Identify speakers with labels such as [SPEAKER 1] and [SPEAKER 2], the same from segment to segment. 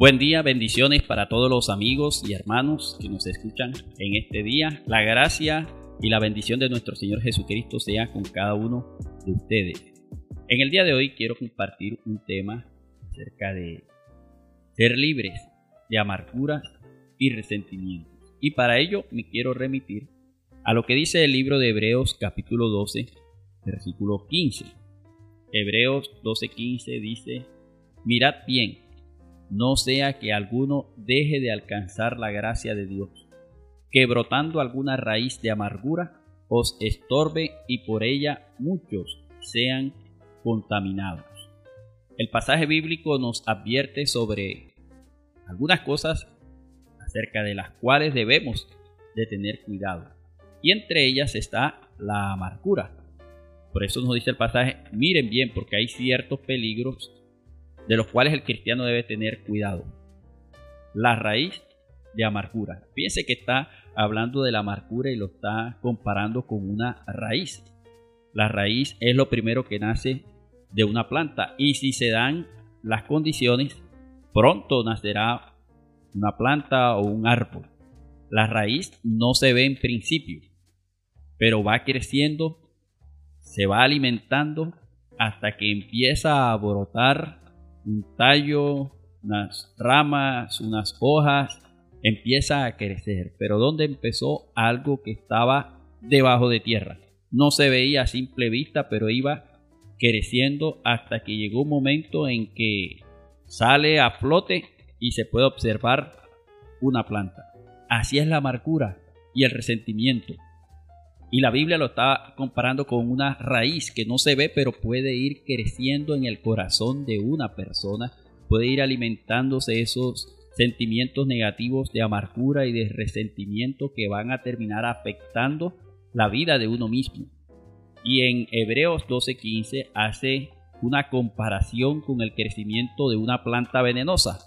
[SPEAKER 1] Buen día, bendiciones para todos los amigos y hermanos que nos escuchan en este día. La gracia y la bendición de nuestro Señor Jesucristo sea con cada uno de ustedes. En el día de hoy quiero compartir un tema acerca de ser libres de amarguras y resentimientos. Y para ello me quiero remitir a lo que dice el libro de Hebreos capítulo 12, versículo 15. Hebreos 12:15 dice, mirad bien no sea que alguno deje de alcanzar la gracia de Dios, que brotando alguna raíz de amargura os estorbe y por ella muchos sean contaminados. El pasaje bíblico nos advierte sobre algunas cosas acerca de las cuales debemos de tener cuidado. Y entre ellas está la amargura. Por eso nos dice el pasaje, miren bien porque hay ciertos peligros de los cuales el cristiano debe tener cuidado. La raíz de amargura. Fíjense que está hablando de la amargura y lo está comparando con una raíz. La raíz es lo primero que nace de una planta y si se dan las condiciones, pronto nacerá una planta o un árbol. La raíz no se ve en principio, pero va creciendo, se va alimentando hasta que empieza a brotar un tallo, unas ramas, unas hojas, empieza a crecer. Pero ¿dónde empezó algo que estaba debajo de tierra? No se veía a simple vista, pero iba creciendo hasta que llegó un momento en que sale a flote y se puede observar una planta. Así es la amargura y el resentimiento. Y la Biblia lo está comparando con una raíz que no se ve, pero puede ir creciendo en el corazón de una persona, puede ir alimentándose esos sentimientos negativos de amargura y de resentimiento que van a terminar afectando la vida de uno mismo. Y en Hebreos 12:15 hace una comparación con el crecimiento de una planta venenosa.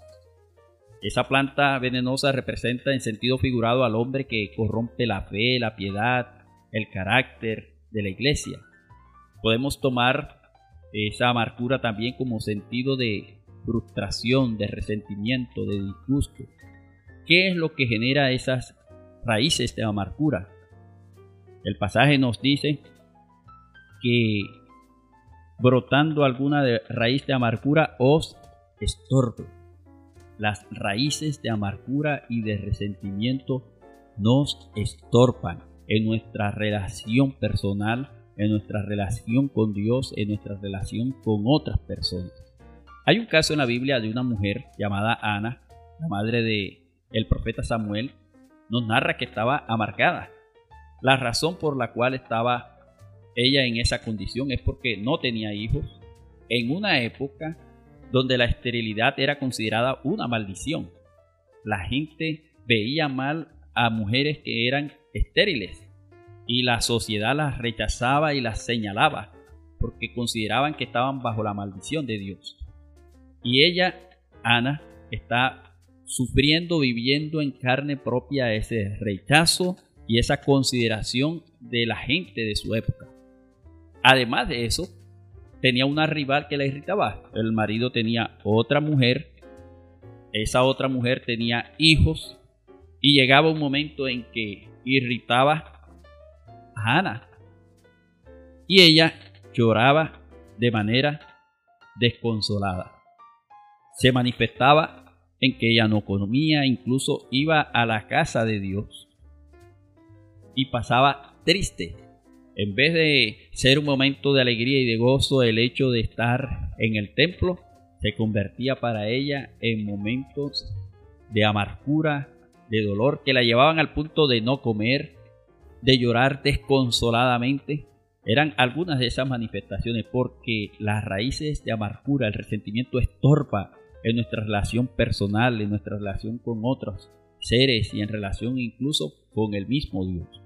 [SPEAKER 1] Esa planta venenosa representa en sentido figurado al hombre que corrompe la fe, la piedad, el carácter de la iglesia. Podemos tomar esa amargura también como sentido de frustración, de resentimiento, de disgusto. ¿Qué es lo que genera esas raíces de amargura? El pasaje nos dice que brotando alguna raíz de amargura os estorbe. Las raíces de amargura y de resentimiento nos estorban en nuestra relación personal, en nuestra relación con Dios, en nuestra relación con otras personas. Hay un caso en la Biblia de una mujer llamada Ana, la madre de el profeta Samuel, nos narra que estaba amargada. La razón por la cual estaba ella en esa condición es porque no tenía hijos en una época donde la esterilidad era considerada una maldición. La gente veía mal a mujeres que eran estériles y la sociedad las rechazaba y las señalaba porque consideraban que estaban bajo la maldición de Dios. Y ella, Ana, está sufriendo, viviendo en carne propia ese rechazo y esa consideración de la gente de su época. Además de eso, tenía una rival que la irritaba. El marido tenía otra mujer, esa otra mujer tenía hijos y llegaba un momento en que irritaba a Ana. Y ella lloraba de manera desconsolada. Se manifestaba en que ella no comía, incluso iba a la casa de Dios y pasaba triste. En vez de ser un momento de alegría y de gozo el hecho de estar en el templo, se convertía para ella en momentos de amargura, de dolor, que la llevaban al punto de no comer, de llorar desconsoladamente, eran algunas de esas manifestaciones porque las raíces de amargura, el resentimiento estorba en nuestra relación personal, en nuestra relación con otros seres y en relación incluso con el mismo Dios.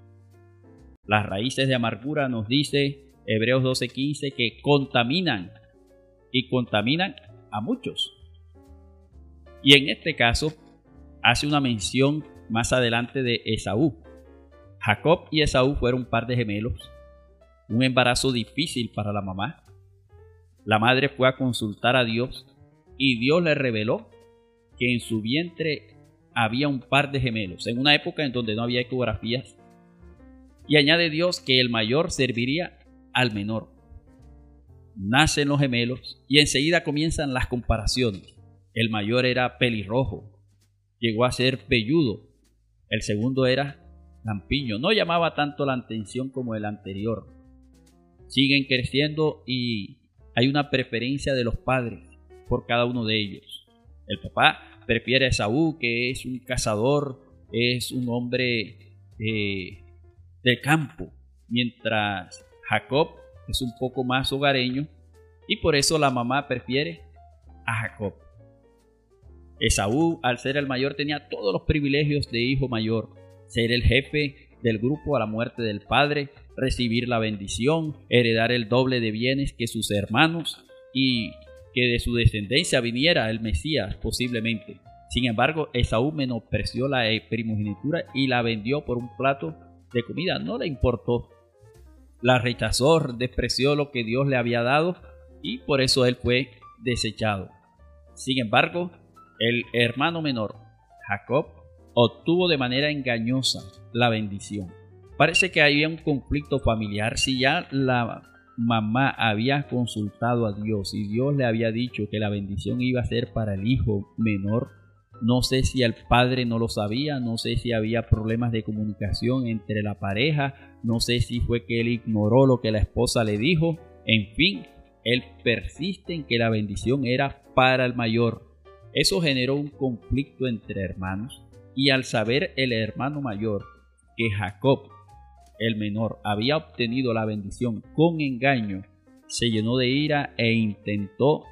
[SPEAKER 1] Las raíces de amargura nos dice Hebreos 12:15 que contaminan y contaminan a muchos. Y en este caso hace una mención más adelante de Esaú. Jacob y Esaú fueron un par de gemelos, un embarazo difícil para la mamá. La madre fue a consultar a Dios y Dios le reveló que en su vientre había un par de gemelos, en una época en donde no había ecografías. Y añade Dios que el mayor serviría al menor. Nacen los gemelos y enseguida comienzan las comparaciones. El mayor era pelirrojo, llegó a ser pelludo. El segundo era lampiño. No llamaba tanto la atención como el anterior. Siguen creciendo y hay una preferencia de los padres por cada uno de ellos. El papá prefiere a Esaú, que es un cazador, es un hombre eh, del campo, mientras Jacob es un poco más hogareño y por eso la mamá prefiere a Jacob. Esaú, al ser el mayor, tenía todos los privilegios de hijo mayor, ser el jefe del grupo a la muerte del padre, recibir la bendición, heredar el doble de bienes que sus hermanos y que de su descendencia viniera el Mesías posiblemente. Sin embargo, Esaú menospreció la primogenitura y la vendió por un plato de comida. No le importó. La rechazó, despreció lo que Dios le había dado y por eso él fue desechado. Sin embargo, el hermano menor, Jacob, obtuvo de manera engañosa la bendición. Parece que había un conflicto familiar. Si ya la mamá había consultado a Dios y Dios le había dicho que la bendición iba a ser para el hijo menor, no sé si el padre no lo sabía, no sé si había problemas de comunicación entre la pareja, no sé si fue que él ignoró lo que la esposa le dijo, en fin, él persiste en que la bendición era para el mayor. Eso generó un conflicto entre hermanos y al saber el hermano mayor que Jacob el menor había obtenido la bendición con engaño, se llenó de ira e intentó,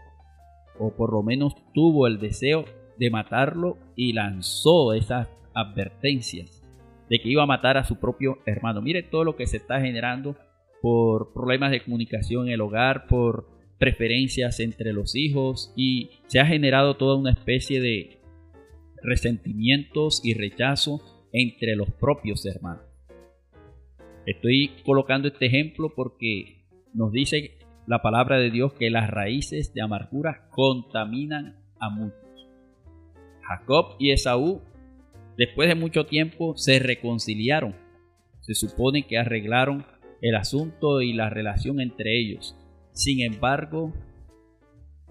[SPEAKER 1] o por lo menos tuvo el deseo de matarlo y lanzó esas advertencias de que iba a matar a su propio hermano. Mire todo lo que se está generando por problemas de comunicación en el hogar, por preferencias entre los hijos y se ha generado toda una especie de resentimientos y rechazo entre los propios hermanos. Estoy colocando este ejemplo porque nos dice la palabra de Dios que las raíces de amargura contaminan a muchos. Jacob y Esaú, después de mucho tiempo, se reconciliaron. Se supone que arreglaron el asunto y la relación entre ellos. Sin embargo,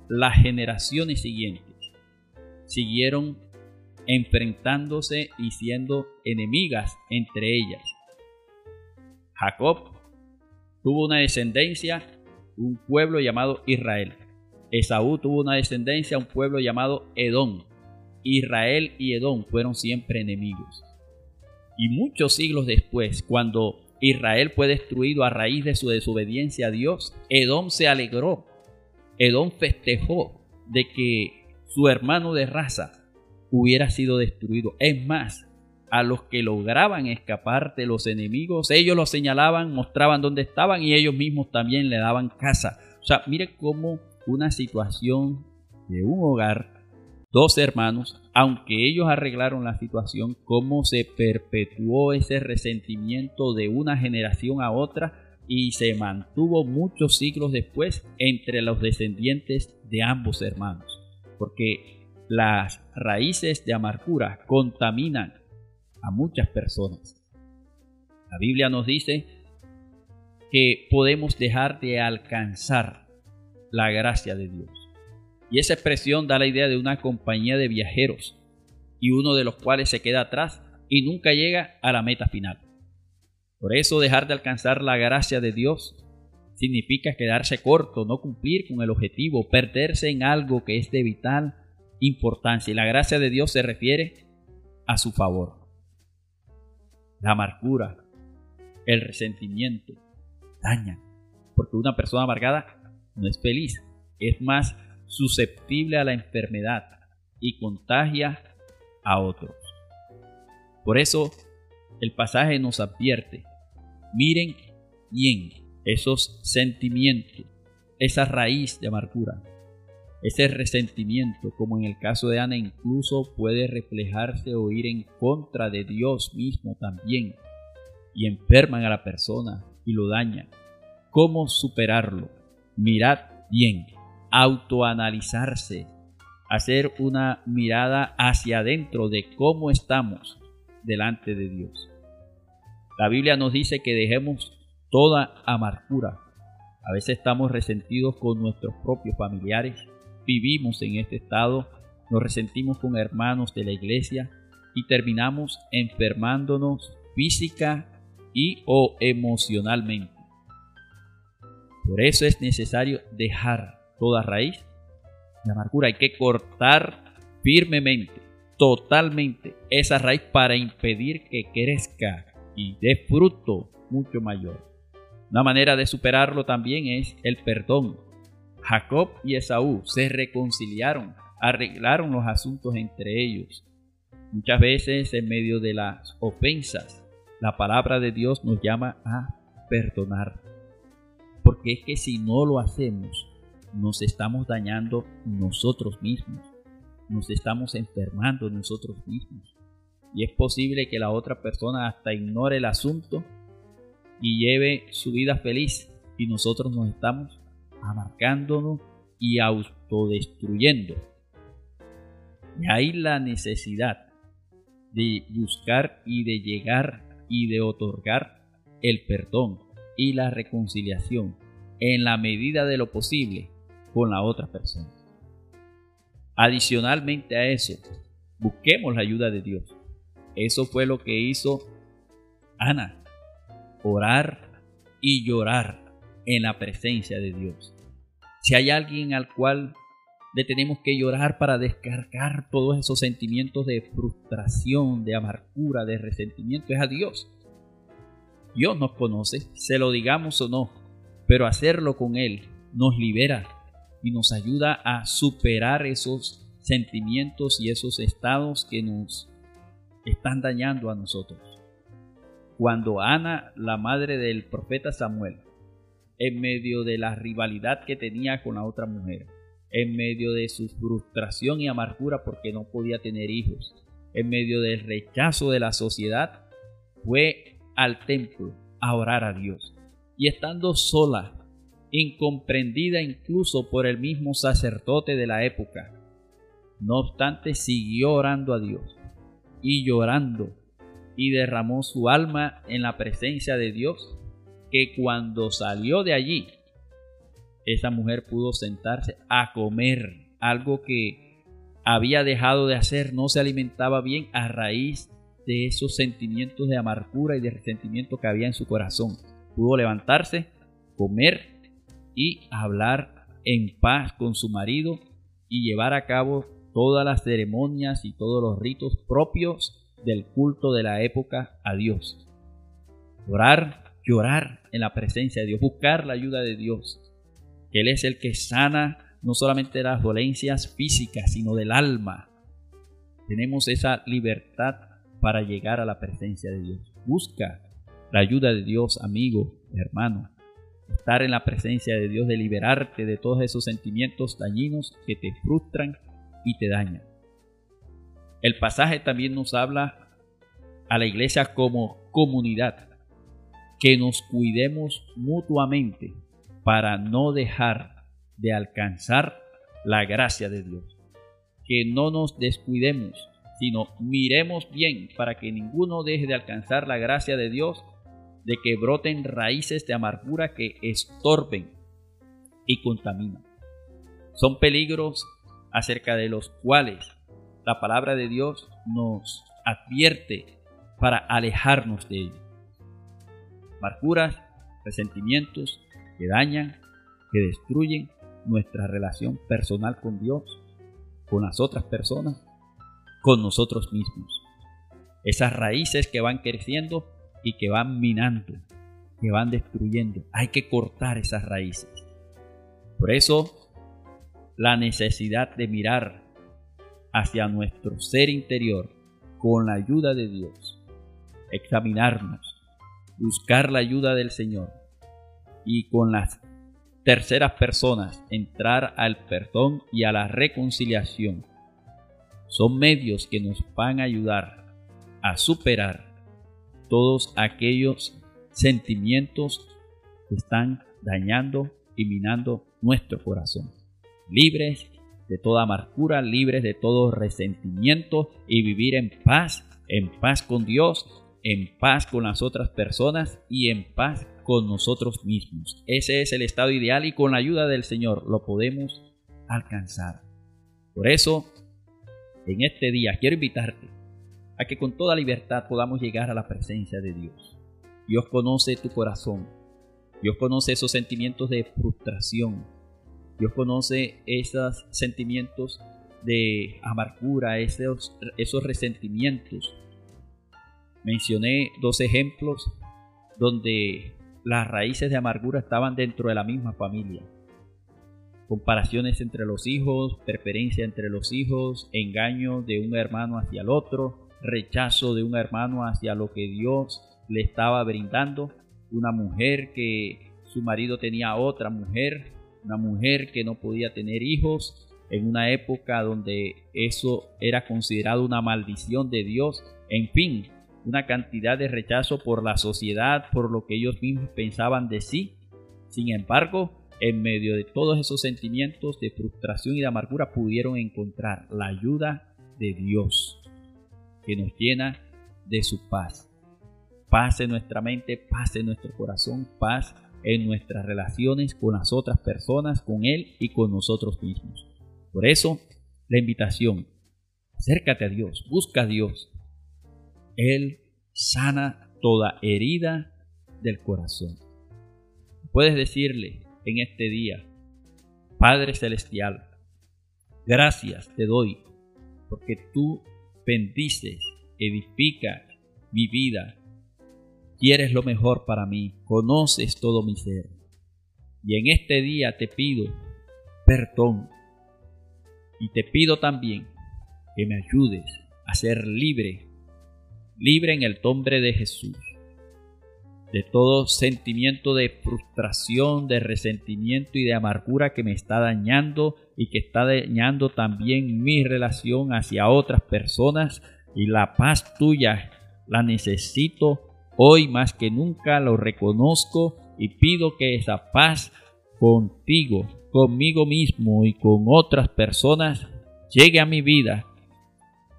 [SPEAKER 1] las generaciones siguientes siguieron enfrentándose y siendo enemigas entre ellas. Jacob tuvo una descendencia, un pueblo llamado Israel. Esaú tuvo una descendencia, un pueblo llamado Edom. Israel y Edom fueron siempre enemigos. Y muchos siglos después, cuando Israel fue destruido a raíz de su desobediencia a Dios, Edom se alegró. Edom festejó de que su hermano de raza hubiera sido destruido. Es más, a los que lograban escapar de los enemigos, ellos los señalaban, mostraban dónde estaban y ellos mismos también le daban casa. O sea, mire cómo una situación de un hogar, dos hermanos, aunque ellos arreglaron la situación, cómo se perpetuó ese resentimiento de una generación a otra y se mantuvo muchos siglos después entre los descendientes de ambos hermanos. Porque las raíces de amargura contaminan a muchas personas. La Biblia nos dice que podemos dejar de alcanzar la gracia de Dios. Y esa expresión da la idea de una compañía de viajeros y uno de los cuales se queda atrás y nunca llega a la meta final. Por eso dejar de alcanzar la gracia de Dios significa quedarse corto, no cumplir con el objetivo, perderse en algo que es de vital importancia. Y la gracia de Dios se refiere a su favor la amargura, el resentimiento, dañan. Porque una persona amargada no es feliz, es más susceptible a la enfermedad y contagia a otros. Por eso el pasaje nos advierte, miren bien esos sentimientos, esa raíz de amargura, ese resentimiento, como en el caso de Ana, incluso puede reflejarse o ir en contra de Dios mismo también. Y enferman a la persona y lo dañan. ¿Cómo superarlo? Mirad bien, autoanalizarse. hacer una mirada hacia adentro de cómo estamos delante de Dios. La Biblia nos dice que dejemos toda amargura. A veces estamos resentidos con nuestros propios familiares, vivimos en este estado, nos resentimos con hermanos de la iglesia y terminamos enfermándonos física y o emocionalmente. Por eso es necesario dejar toda raíz de amargura. Hay que cortar firmemente, totalmente esa raíz para impedir que crezca y dé fruto mucho mayor. Una manera de superarlo también es el perdón. Jacob y Esaú se reconciliaron, arreglaron los asuntos entre ellos. Muchas veces en medio de las ofensas, la palabra de Dios nos llama a perdonar. Porque es que si no lo hacemos, nos estamos dañando nosotros mismos, nos estamos enfermando nosotros mismos. Y es posible que la otra persona hasta ignore el asunto y lleve su vida feliz y nosotros nos estamos amarcándonos y autodestruyendo. Y ahí la necesidad de buscar y de llegar y de otorgar el perdón y la reconciliación en la medida de lo posible con la otra persona. Adicionalmente a eso, busquemos la ayuda de Dios. Eso fue lo que hizo Ana, orar y llorar en la presencia de Dios. Si hay alguien al cual le tenemos que llorar para descargar todos esos sentimientos de frustración, de amargura, de resentimiento, es a Dios. Dios nos conoce, se lo digamos o no, pero hacerlo con Él nos libera y nos ayuda a superar esos sentimientos y esos estados que nos están dañando a nosotros. Cuando Ana, la madre del profeta Samuel, en medio de la rivalidad que tenía con la otra mujer, en medio de su frustración y amargura porque no podía tener hijos, en medio del rechazo de la sociedad, fue al templo a orar a Dios. Y estando sola incomprendida incluso por el mismo sacerdote de la época. No obstante, siguió orando a Dios y llorando y derramó su alma en la presencia de Dios, que cuando salió de allí, esa mujer pudo sentarse a comer algo que había dejado de hacer, no se alimentaba bien a raíz de esos sentimientos de amargura y de resentimiento que había en su corazón. Pudo levantarse, comer y hablar en paz con su marido y llevar a cabo todas las ceremonias y todos los ritos propios del culto de la época a Dios. Orar, llorar en la presencia de Dios, buscar la ayuda de Dios. Él es el que sana no solamente las dolencias físicas, sino del alma. Tenemos esa libertad para llegar a la presencia de Dios. Busca la ayuda de Dios, amigo, hermano estar en la presencia de Dios, de liberarte de todos esos sentimientos dañinos que te frustran y te dañan. El pasaje también nos habla a la iglesia como comunidad, que nos cuidemos mutuamente para no dejar de alcanzar la gracia de Dios. Que no nos descuidemos, sino miremos bien para que ninguno deje de alcanzar la gracia de Dios de que broten raíces de amargura que estorben y contaminan. Son peligros acerca de los cuales la palabra de Dios nos advierte para alejarnos de ellos. Amarguras, resentimientos que dañan, que destruyen nuestra relación personal con Dios, con las otras personas, con nosotros mismos. Esas raíces que van creciendo y que van minando, que van destruyendo. Hay que cortar esas raíces. Por eso, la necesidad de mirar hacia nuestro ser interior con la ayuda de Dios, examinarnos, buscar la ayuda del Señor y con las terceras personas entrar al perdón y a la reconciliación son medios que nos van a ayudar a superar todos aquellos sentimientos que están dañando y minando nuestro corazón. Libres de toda amargura, libres de todo resentimiento y vivir en paz, en paz con Dios, en paz con las otras personas y en paz con nosotros mismos. Ese es el estado ideal y con la ayuda del Señor lo podemos alcanzar. Por eso, en este día quiero invitarte a que con toda libertad podamos llegar a la presencia de Dios. Dios conoce tu corazón. Dios conoce esos sentimientos de frustración. Dios conoce esos sentimientos de amargura, esos, esos resentimientos. Mencioné dos ejemplos donde las raíces de amargura estaban dentro de la misma familia. Comparaciones entre los hijos, preferencia entre los hijos, engaño de un hermano hacia el otro, rechazo de un hermano hacia lo que Dios le estaba brindando, una mujer que su marido tenía otra mujer, una mujer que no podía tener hijos, en una época donde eso era considerado una maldición de Dios, en fin, una cantidad de rechazo por la sociedad, por lo que ellos mismos pensaban de sí. Sin embargo, en medio de todos esos sentimientos de frustración y de amargura pudieron encontrar la ayuda de Dios, que nos llena de su paz. Paz en nuestra mente, paz en nuestro corazón, paz en nuestras relaciones con las otras personas, con Él y con nosotros mismos. Por eso, la invitación, acércate a Dios, busca a Dios. Él sana toda herida del corazón. Puedes decirle en este día, Padre Celestial, gracias te doy porque tú bendices, edificas mi vida, quieres lo mejor para mí, conoces todo mi ser. Y en este día te pido perdón. Y te pido también que me ayudes a ser libre, libre en el nombre de Jesús, de todo sentimiento de frustración, de resentimiento y de amargura que me está dañando y que está dañando también mi relación hacia otras personas y la paz tuya la necesito Hoy más que nunca lo reconozco y pido que esa paz contigo, conmigo mismo y con otras personas llegue a mi vida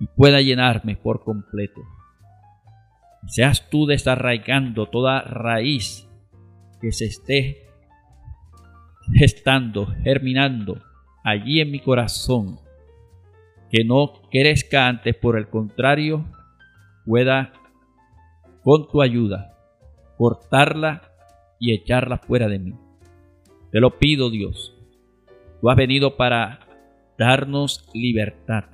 [SPEAKER 1] y pueda llenarme por completo. Seas tú desarraigando toda raíz que se esté gestando, germinando allí en mi corazón, que no crezca antes, por el contrario, pueda con tu ayuda, cortarla y echarla fuera de mí. Te lo pido, Dios. Tú has venido para darnos libertad,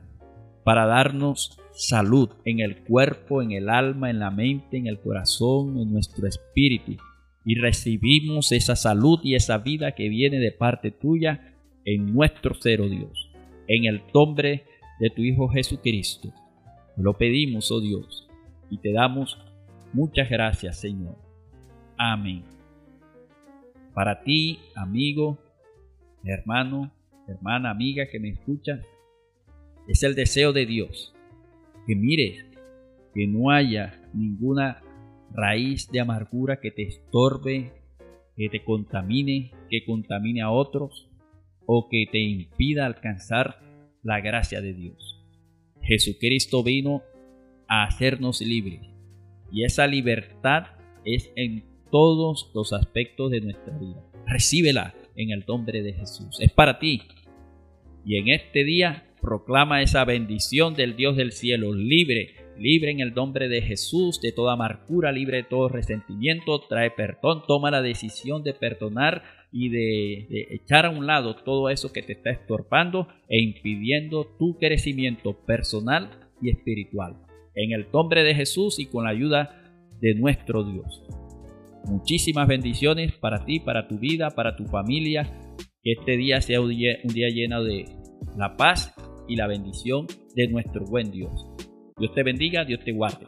[SPEAKER 1] para darnos salud en el cuerpo, en el alma, en la mente, en el corazón, en nuestro espíritu. Y recibimos esa salud y esa vida que viene de parte tuya en nuestro ser, oh Dios. En el nombre de tu Hijo Jesucristo. Lo pedimos, oh Dios, y te damos Muchas gracias, Señor. Amén. Para ti, amigo, hermano, hermana, amiga que me escucha, es el deseo de Dios que mires que no haya ninguna raíz de amargura que te estorbe, que te contamine, que contamine a otros o que te impida alcanzar la gracia de Dios. Jesucristo vino a hacernos libres y esa libertad es en todos los aspectos de nuestra vida. Recíbela en el nombre de Jesús. Es para ti. Y en este día proclama esa bendición del Dios del cielo, libre, libre en el nombre de Jesús, de toda amargura, libre de todo resentimiento, trae perdón, toma la decisión de perdonar y de, echar a un lado todo eso que te está estorbando e impidiendo tu crecimiento personal y espiritual en el nombre de Jesús y con la ayuda de nuestro Dios. Muchísimas bendiciones para ti, para tu vida, para tu familia. Que este día sea un día, lleno de la paz y la bendición de nuestro buen Dios. Dios te bendiga, Dios te guarde.